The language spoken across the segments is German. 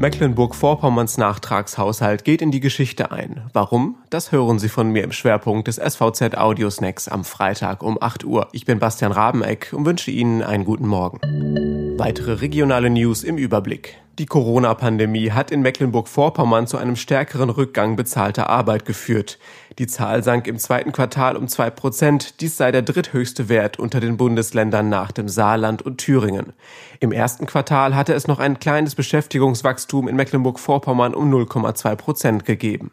Mecklenburg-Vorpommerns Nachtragshaushalt geht in die Geschichte ein. Warum? Das hören Sie von mir im Schwerpunkt des SVZ Audiosnacks am Freitag um 8 Uhr. Ich bin Bastian Rabeneck und wünsche Ihnen einen guten Morgen. Weitere regionale News im Überblick. Die Corona-Pandemie hat in Mecklenburg-Vorpommern zu einem stärkeren Rückgang bezahlter Arbeit geführt. Die Zahl sank im zweiten Quartal um zwei Prozent. Dies sei der dritthöchste Wert unter den Bundesländern nach dem Saarland und Thüringen. Im ersten Quartal hatte es noch ein kleines Beschäftigungswachstum in Mecklenburg-Vorpommern um 0,2 Prozent gegeben.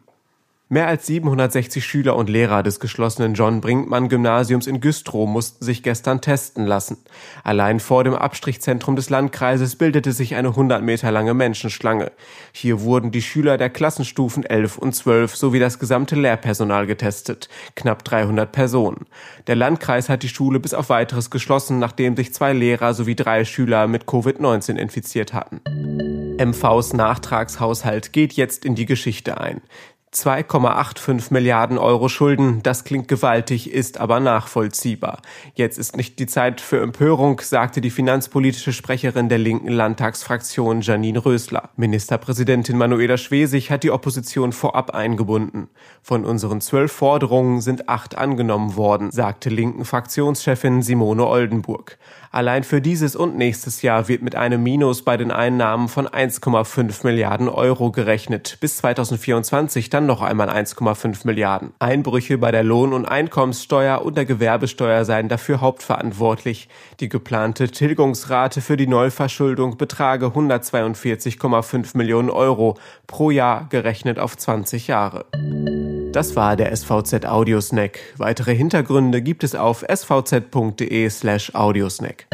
Mehr als 760 Schüler und Lehrer des geschlossenen John Brinkmann Gymnasiums in Güstrow mussten sich gestern testen lassen. Allein vor dem Abstrichzentrum des Landkreises bildete sich eine 100 Meter lange Menschenschlange. Hier wurden die Schüler der Klassenstufen 11 und 12 sowie das gesamte Lehrpersonal getestet. Knapp 300 Personen. Der Landkreis hat die Schule bis auf weiteres geschlossen, nachdem sich zwei Lehrer sowie drei Schüler mit Covid-19 infiziert hatten. MVs Nachtragshaushalt geht jetzt in die Geschichte ein. 2,85 Milliarden Euro Schulden, das klingt gewaltig, ist aber nachvollziehbar. Jetzt ist nicht die Zeit für Empörung, sagte die finanzpolitische Sprecherin der linken Landtagsfraktion Janine Rösler. Ministerpräsidentin Manuela Schwesig hat die Opposition vorab eingebunden. Von unseren zwölf Forderungen sind acht angenommen worden, sagte linken Fraktionschefin Simone Oldenburg. Allein für dieses und nächstes Jahr wird mit einem Minus bei den Einnahmen von 1,5 Milliarden Euro gerechnet. Bis 2024 dann noch einmal 1,5 Milliarden. Einbrüche bei der Lohn- und Einkommenssteuer und der Gewerbesteuer seien dafür hauptverantwortlich. Die geplante Tilgungsrate für die Neuverschuldung betrage 142,5 Millionen Euro pro Jahr gerechnet auf 20 Jahre. Das war der SVZ Audiosnack. Weitere Hintergründe gibt es auf svz.de slash Audiosnack.